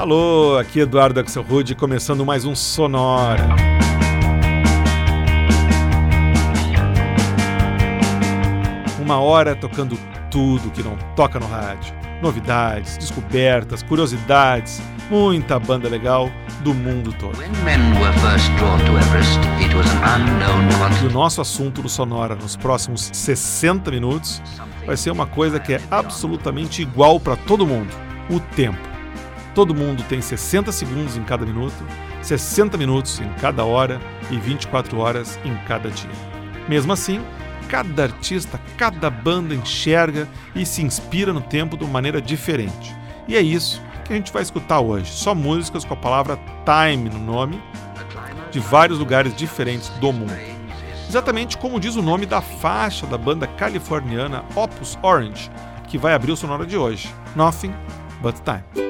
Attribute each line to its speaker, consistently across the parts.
Speaker 1: Alô, aqui Eduardo Axel Rude, começando mais um Sonora. Uma hora tocando tudo que não toca no rádio. Novidades, descobertas, curiosidades, muita banda legal do mundo todo. E o nosso assunto do Sonora nos próximos 60 minutos vai ser uma coisa que é absolutamente igual para todo mundo: o tempo. Todo mundo tem 60 segundos em cada minuto, 60 minutos em cada hora e 24 horas em cada dia. Mesmo assim, cada artista, cada banda enxerga e se inspira no tempo de uma maneira diferente. E é isso que a gente vai escutar hoje. Só músicas com a palavra time no nome, de vários lugares diferentes do mundo. Exatamente como diz o nome da faixa da banda californiana Opus Orange, que vai abrir o sonoro de hoje. Nothing But Time.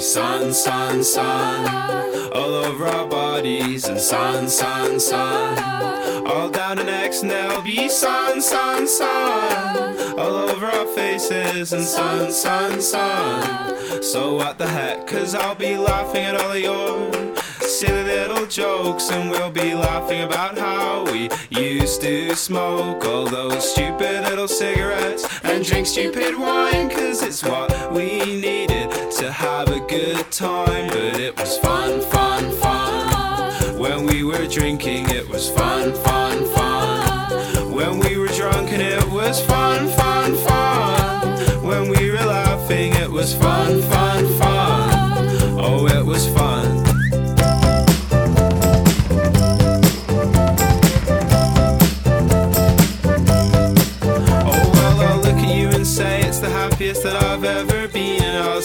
Speaker 2: Sun, sun, sun all over our bodies, and sun, sun, sun, all down the necks, and there'll be sun, sun, sun, all over our faces, and sun, sun, sun. So what the heck, cause I'll be laughing at all of your silly little jokes, and we'll be laughing about how we used to smoke all those stupid little cigarettes and drink stupid wine, cause it's what we needed to have a good time. But it was fun, fun, fun. When we were drinking, it was fun, fun, fun. When we were drunk, and it was fun, fun.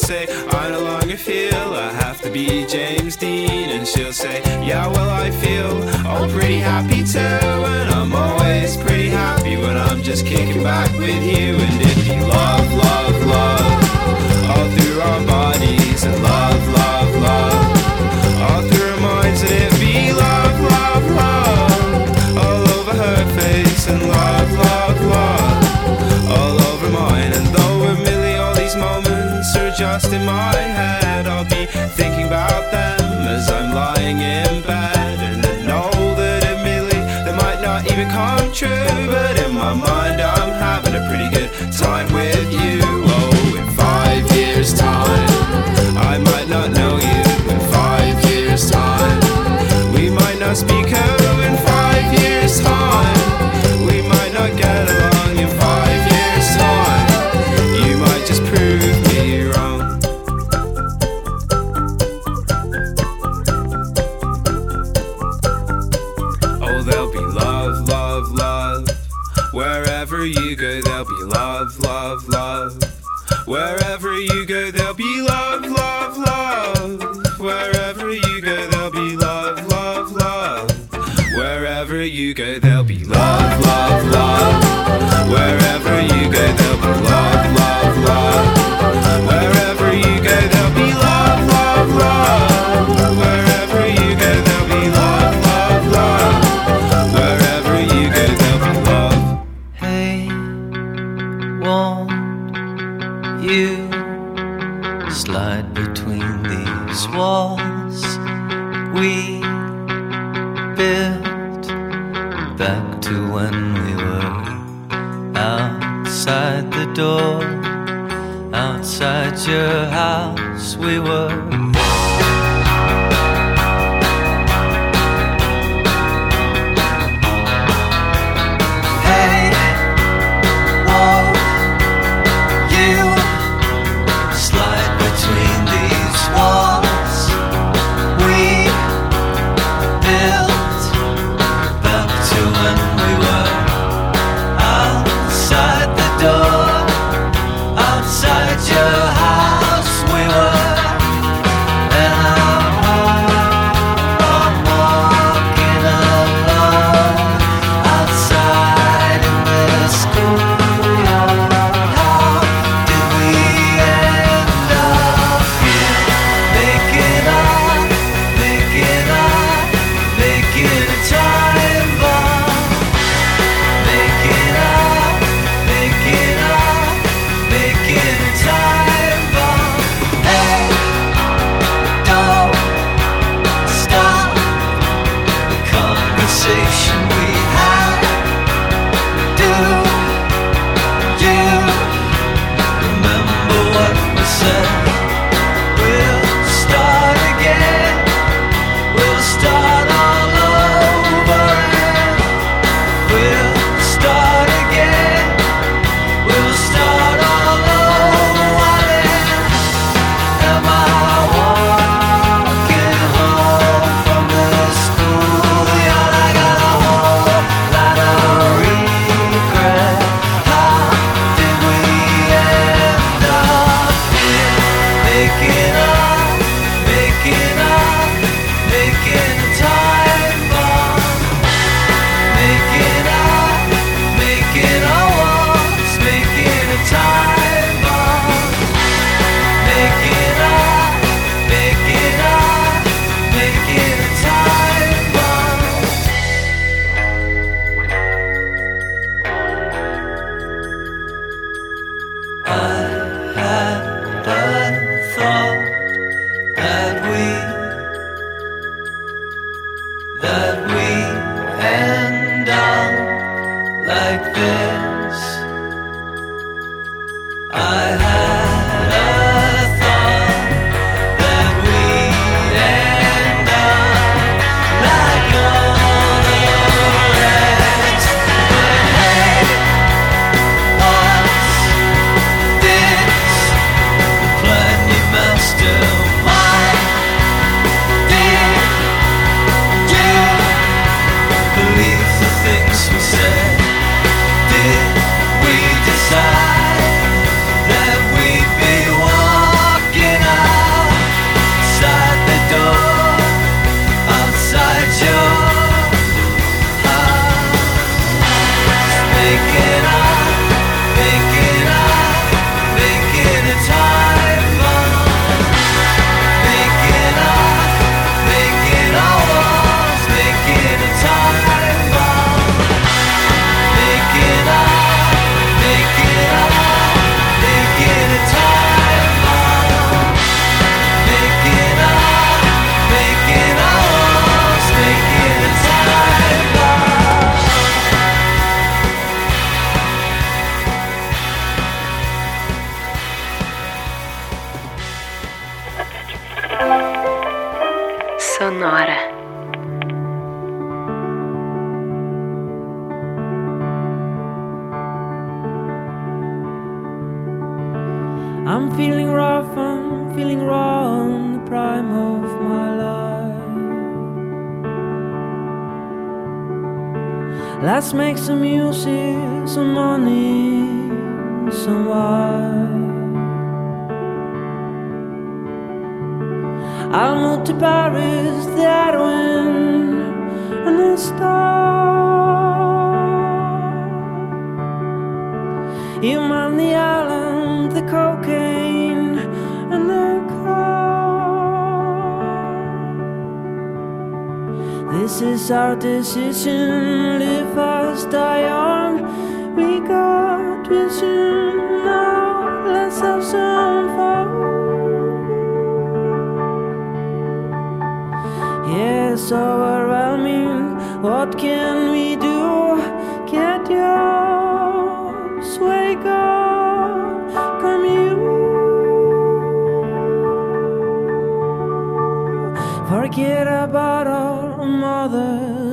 Speaker 2: say, I no longer feel I have to be James Dean. And she'll say, Yeah, well, I feel all pretty happy too. And I'm always pretty happy when I'm just kicking back with you. And if you love, in my head. I'll be thinking about them as I'm lying in bed. And I know that admittedly they might not even come true, but
Speaker 3: decision. Live fast, die young. We got vision now. Let's have some fun. Yes, overwhelming. What can we do? Get yours, wake up, come you. Forget about all our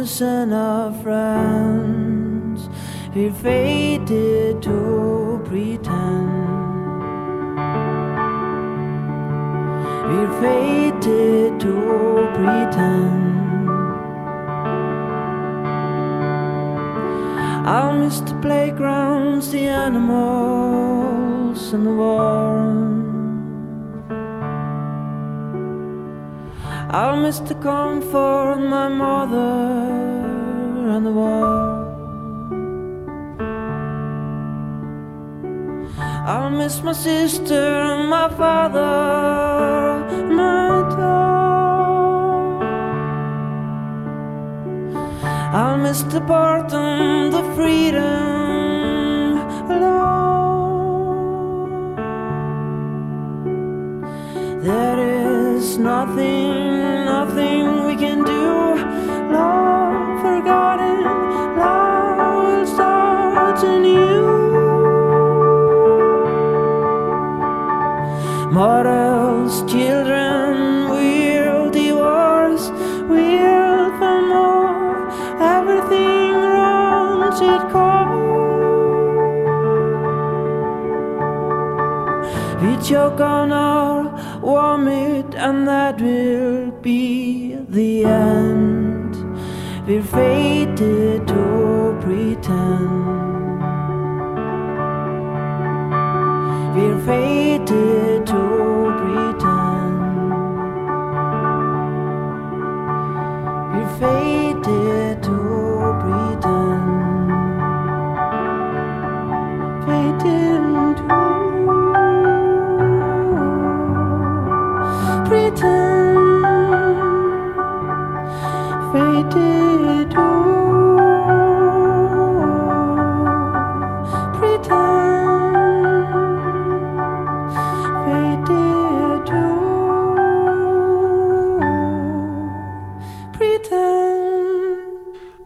Speaker 3: mothers and our friends. We're fated to pretend. We're fated to pretend. I'll miss the playgrounds, the animals, and the war. I'll miss the comfort of my mother and the war. I'll miss my sister and my father, my dog. I'll miss the boredom, the freedom Mortals, children, will divorce, will for more, everything runs its course. We choke on our vomit, and that will be the end. We're fated to pretend. We're fated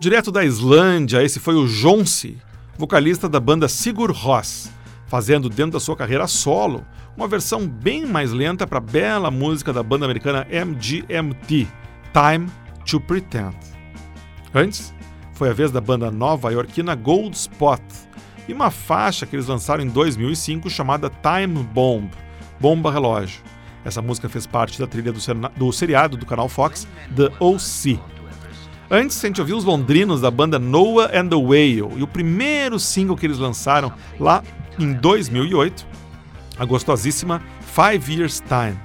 Speaker 4: Direto da Islândia, esse foi o Jonsi, vocalista da banda Sigur Rós, fazendo dentro da sua carreira solo uma versão bem mais lenta para a bela música da banda americana MGMT, Time to Pretend. Antes, foi a vez da banda nova-iorquina Gold Spot e uma faixa que eles lançaram em 2005 chamada Time Bomb, Bomba Relógio. Essa música fez parte da trilha do, do seriado do canal Fox, The O.C. Antes, a gente ouviu os londrinos da banda Noah and the Whale e o primeiro single que eles lançaram lá em 2008, a gostosíssima Five Years Time.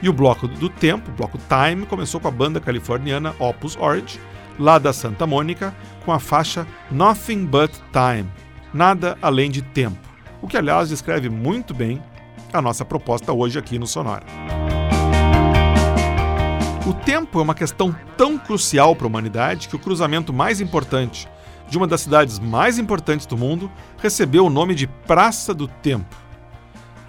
Speaker 4: E o bloco do tempo, o bloco Time, começou com a banda californiana Opus Orange, lá da Santa Mônica, com a faixa Nothing But Time, nada além de tempo, o que aliás descreve muito bem a nossa proposta hoje aqui no Sonora. O tempo é uma questão tão crucial para a humanidade que o cruzamento mais importante de uma das cidades mais importantes do mundo recebeu o nome de Praça do Tempo.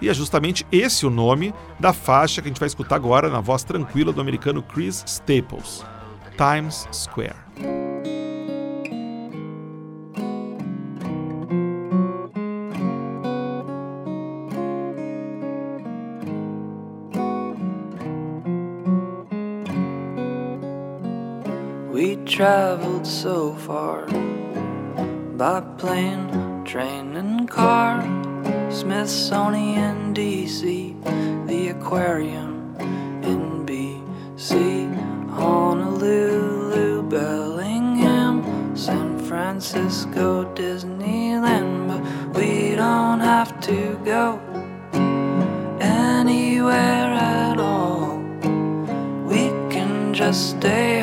Speaker 4: E é justamente esse o nome da faixa que a gente vai escutar agora na voz tranquila do americano Chris Staples, Times Square.
Speaker 5: traveled so far by plane, train, and car. Smithsonian, D.C., the aquarium in B.C., Honolulu, Bellingham, San Francisco, Disneyland. But we don't have to go anywhere at all. We can just stay.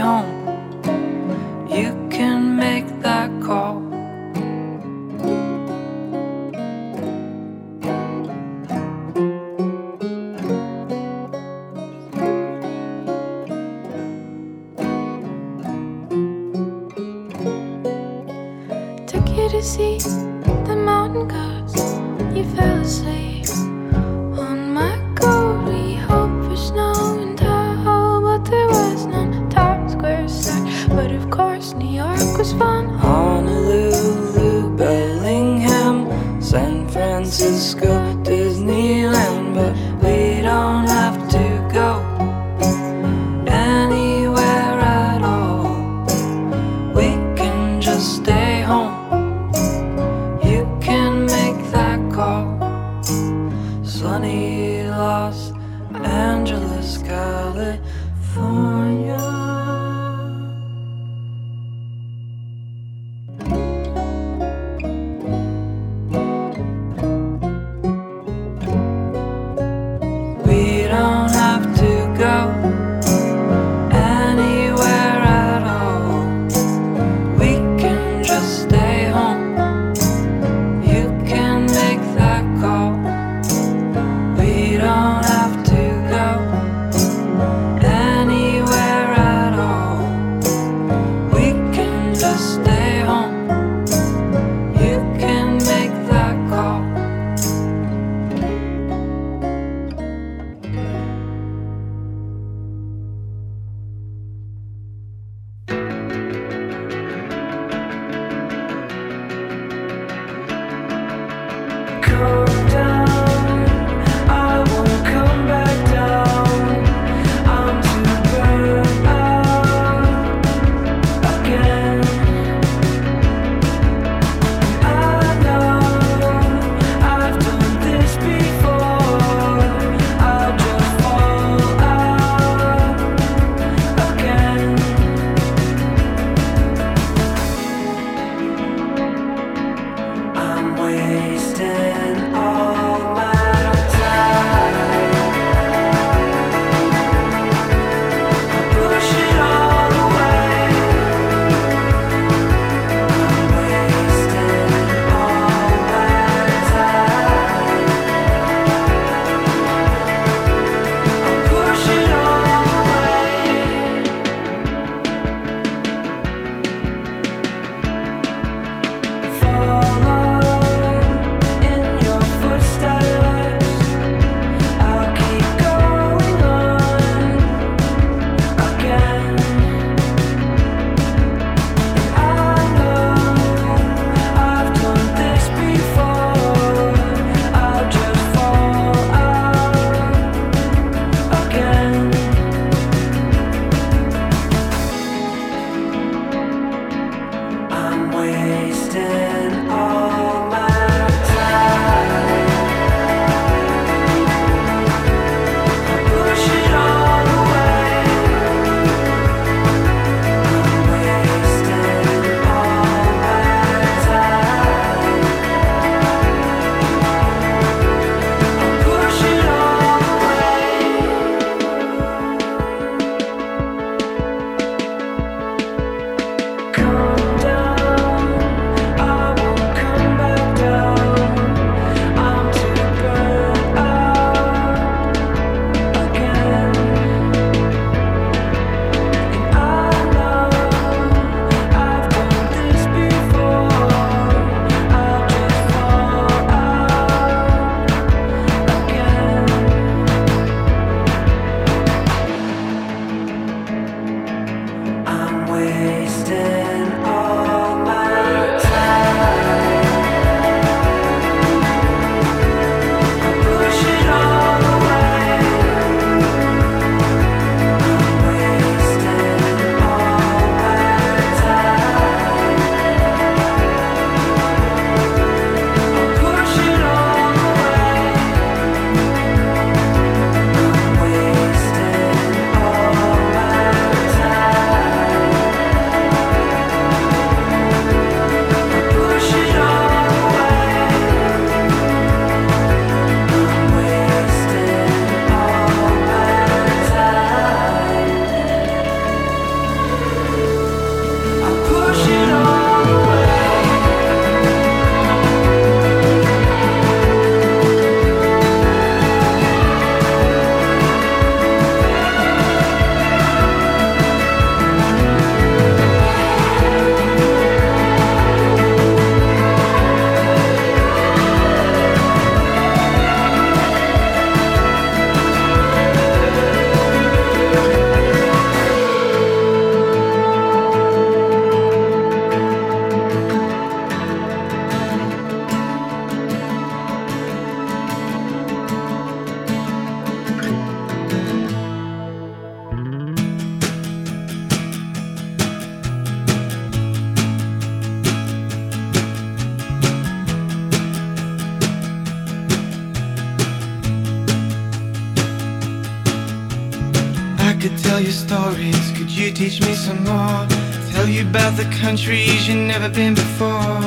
Speaker 6: Countries you've never been before.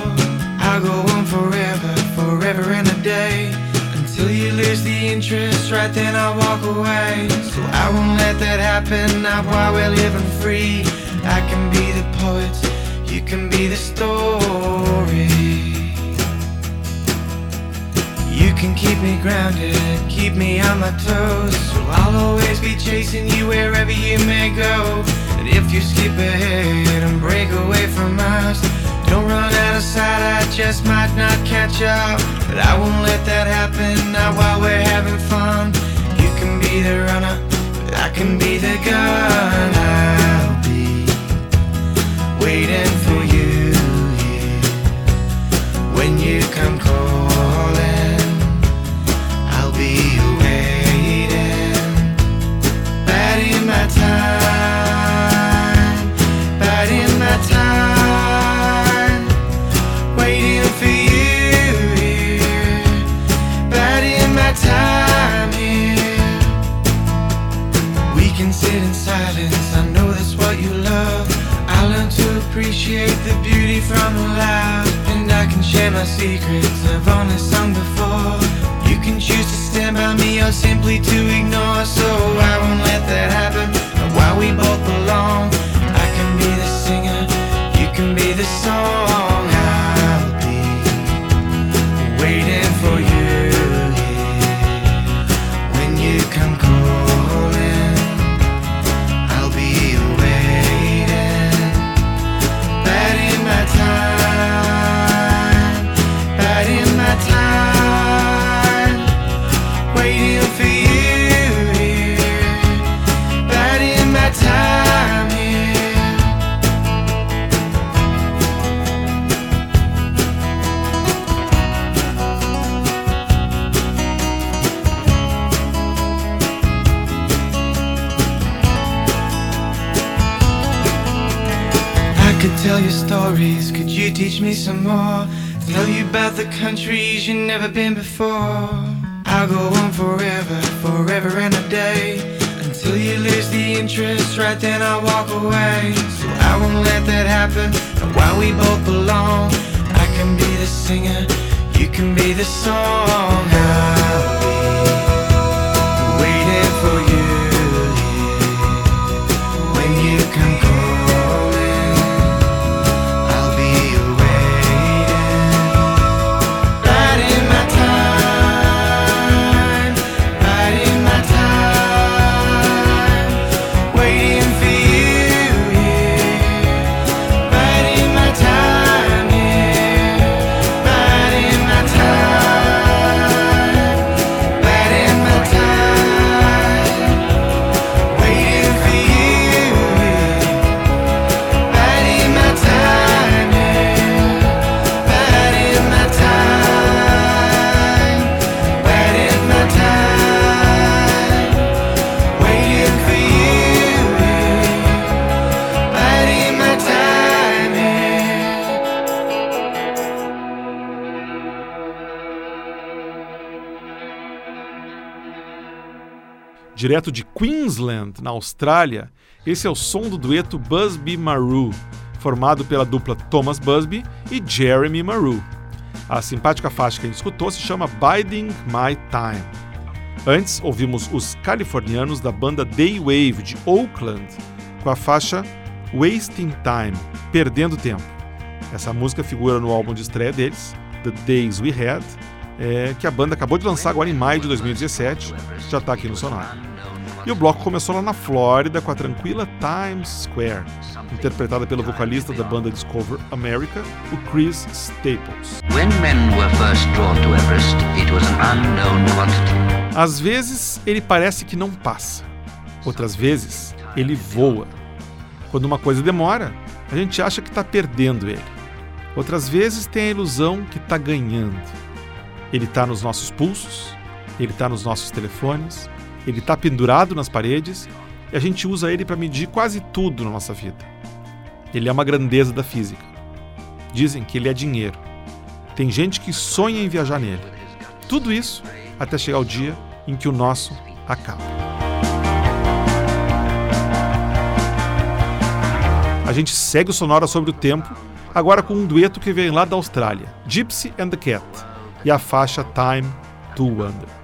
Speaker 6: I'll go on forever, forever and a day. Until you lose the interest, right then I'll walk away. So I won't let that happen, not while we're living free. I can be the poet, you can be the story. You can keep me grounded, keep me on my toes. So I'll always be chasing you wherever you may go. If you skip ahead and break away from us, don't run out of sight, I just might not catch up. But I won't let that happen, not while we're having fun. You can be the runner, but I can be the gun. I'll be waiting appreciate the beauty from the loud, and I can share my secrets I've only sung before. You can choose to stand by me or simply to ignore, so I won't let that happen. But while we both belong, I can be the singer, you can be the song. Could tell you stories, could you teach me some more? Tell you about the countries you've never been before. I'll go on forever, forever and a day. Until you lose the interest, right then I'll walk away. So I won't let that happen. And while we both belong, I can be the singer, you can be the song. I'll be waiting for you
Speaker 4: Direto de Queensland, na Austrália, esse é o som do dueto Busby Maru, formado pela dupla Thomas Busby e Jeremy Maru. A simpática faixa que a gente escutou se chama Biding My Time. Antes, ouvimos os californianos da banda Daywave de Oakland com a faixa Wasting Time, Perdendo Tempo. Essa música figura no álbum de estreia deles, The Days We Had, é, que a banda acabou de lançar agora em maio de 2017, já está aqui no Sonar. E o bloco começou lá na Flórida com a tranquila Times Square, interpretada pelo vocalista da banda Discover America, o Chris Staples.
Speaker 7: Everest.
Speaker 4: Às vezes ele parece que não passa, outras vezes ele voa. Quando uma coisa demora, a gente acha que está perdendo ele. Outras vezes tem a ilusão que está ganhando. Ele está nos nossos pulsos, ele está nos nossos telefones, ele está pendurado nas paredes e a gente usa ele para medir quase tudo na nossa vida. Ele é uma grandeza da física. Dizem que ele é dinheiro. Tem gente que sonha em viajar nele. Tudo isso até chegar o dia em que o nosso acaba. A gente segue o Sonora sobre o tempo, agora com um dueto que vem lá da Austrália, Gypsy and the Cat, e a faixa Time to Wonder.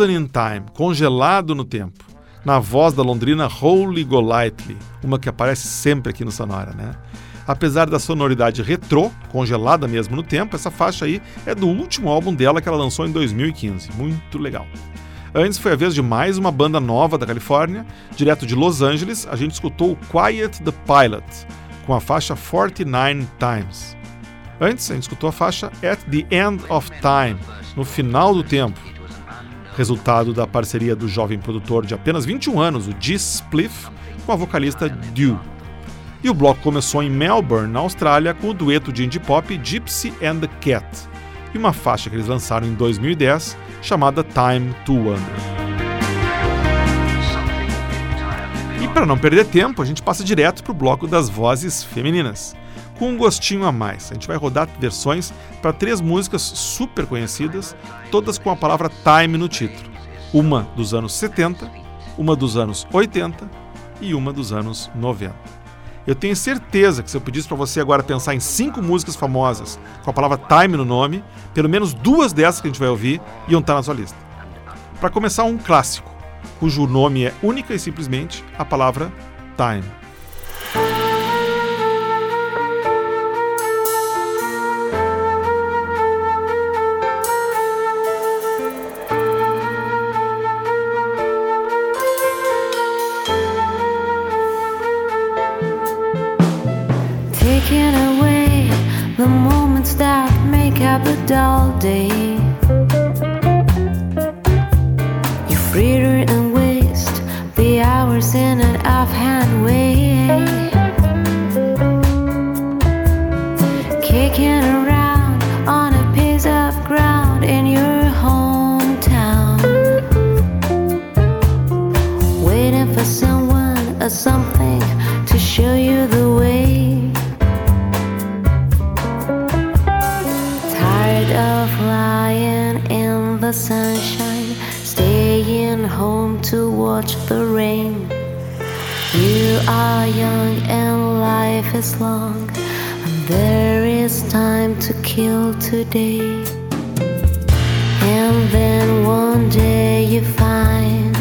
Speaker 4: Frozen in Time, congelado no tempo, na voz da londrina Holly Golightly, uma que aparece sempre aqui no Sonora, né? Apesar da sonoridade retrô, congelada mesmo no tempo, essa faixa aí é do último álbum dela que ela lançou em 2015. Muito legal. Antes foi a vez de mais uma banda nova da Califórnia, direto de Los Angeles, a gente escutou Quiet the Pilot, com a faixa 49 Times. Antes, a gente escutou a faixa At the End of Time, no final do tempo, resultado da parceria do jovem produtor de apenas 21 anos, o G. Spliff, com a vocalista Dew. E o bloco começou em Melbourne, na Austrália, com o dueto de indie pop Gypsy and the Cat, e uma faixa que eles lançaram em 2010 chamada Time to Wonder. E para não perder tempo, a gente passa direto para o bloco das vozes femininas com um gostinho a mais. A gente vai rodar versões para três músicas super conhecidas, todas com a palavra time no título. Uma dos anos 70, uma dos anos 80 e uma dos anos 90. Eu tenho certeza que se eu pedisse para você agora pensar em cinco músicas famosas com a palavra time no nome, pelo menos duas dessas que a gente vai ouvir iam estar na sua lista. Para começar, um clássico, cujo nome é única e simplesmente a palavra time.
Speaker 8: Is long, and there is time to kill today. And then one day you find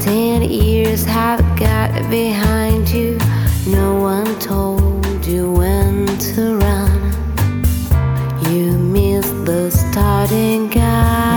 Speaker 8: ten years have got behind you. No one told you when to run. You missed the starting the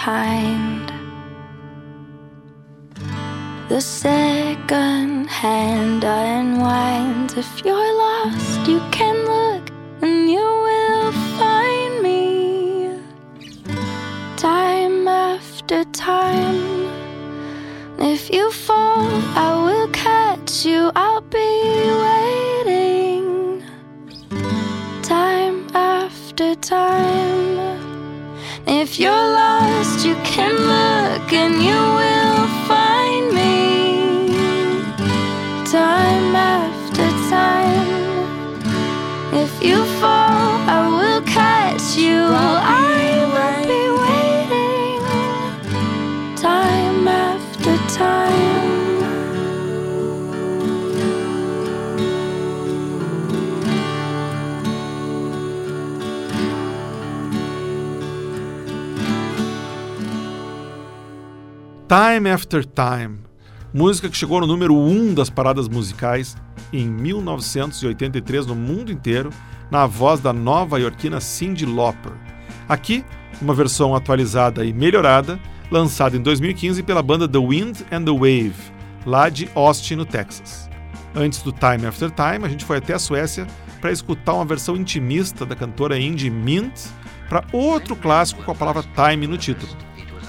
Speaker 8: behind. The
Speaker 9: second hand unwinds. If you're lost, you can
Speaker 4: Time After Time, música que chegou no número 1 das paradas musicais em 1983 no mundo inteiro, na voz da nova-iorquina Cyndi Lauper. Aqui, uma versão atualizada e melhorada, lançada em 2015 pela banda The Wind and the Wave, lá de Austin, no Texas. Antes do Time After Time, a gente foi até a Suécia para escutar uma versão intimista da cantora indie Mint para outro clássico com a palavra time no título,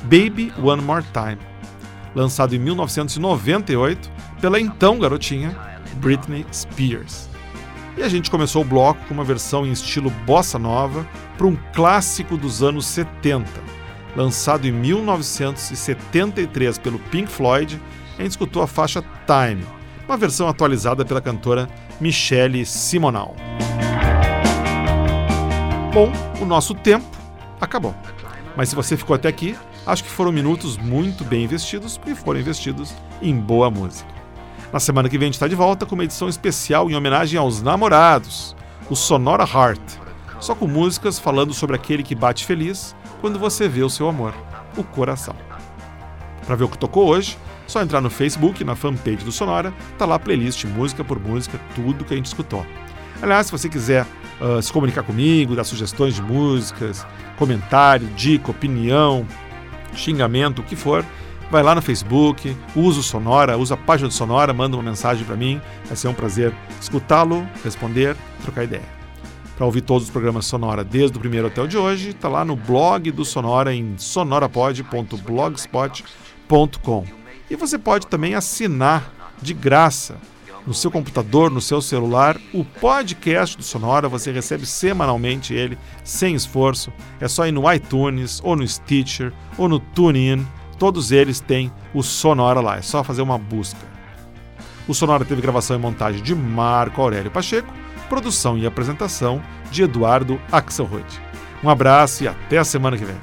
Speaker 4: Baby One More Time, lançado em 1998 pela então garotinha Britney Spears. E a gente começou o bloco com uma versão em estilo bossa nova para um clássico dos anos 70, lançado em 1973 pelo Pink Floyd. A gente escutou a faixa Time, uma versão atualizada pela cantora Michelle Simonal. Bom, o nosso tempo acabou. Mas se você ficou até aqui, acho que foram minutos muito bem investidos e foram investidos em boa música. Na semana que vem a gente está de volta com uma edição especial em homenagem aos namorados, o Sonora Heart, só com músicas falando sobre aquele que bate feliz quando você vê o seu amor, o coração. Para ver o que tocou hoje, só entrar no Facebook, na fanpage do Sonora, tá lá a playlist música por música, tudo que a gente escutou. Aliás, se você quiser uh, se comunicar comigo, dar sugestões de músicas, comentário, dica, opinião, xingamento, o que for, vai lá no Facebook, usa o Sonora, usa a página do Sonora, manda uma mensagem para mim. Vai ser um prazer escutá-lo, responder, trocar ideia. Para ouvir todos os programas Sonora desde o primeiro até o de hoje, está lá no blog do Sonora em sonorapod.blogspot.com. E você pode também assinar de graça no seu computador, no seu celular, o podcast do Sonora. Você recebe semanalmente ele, sem esforço. É só ir no iTunes, ou no Stitcher, ou no TuneIn. Todos eles têm o Sonora lá. É só fazer uma busca. O Sonora teve gravação e montagem de Marco Aurélio Pacheco produção e apresentação de Eduardo Axelrod. Um abraço e até a semana que vem.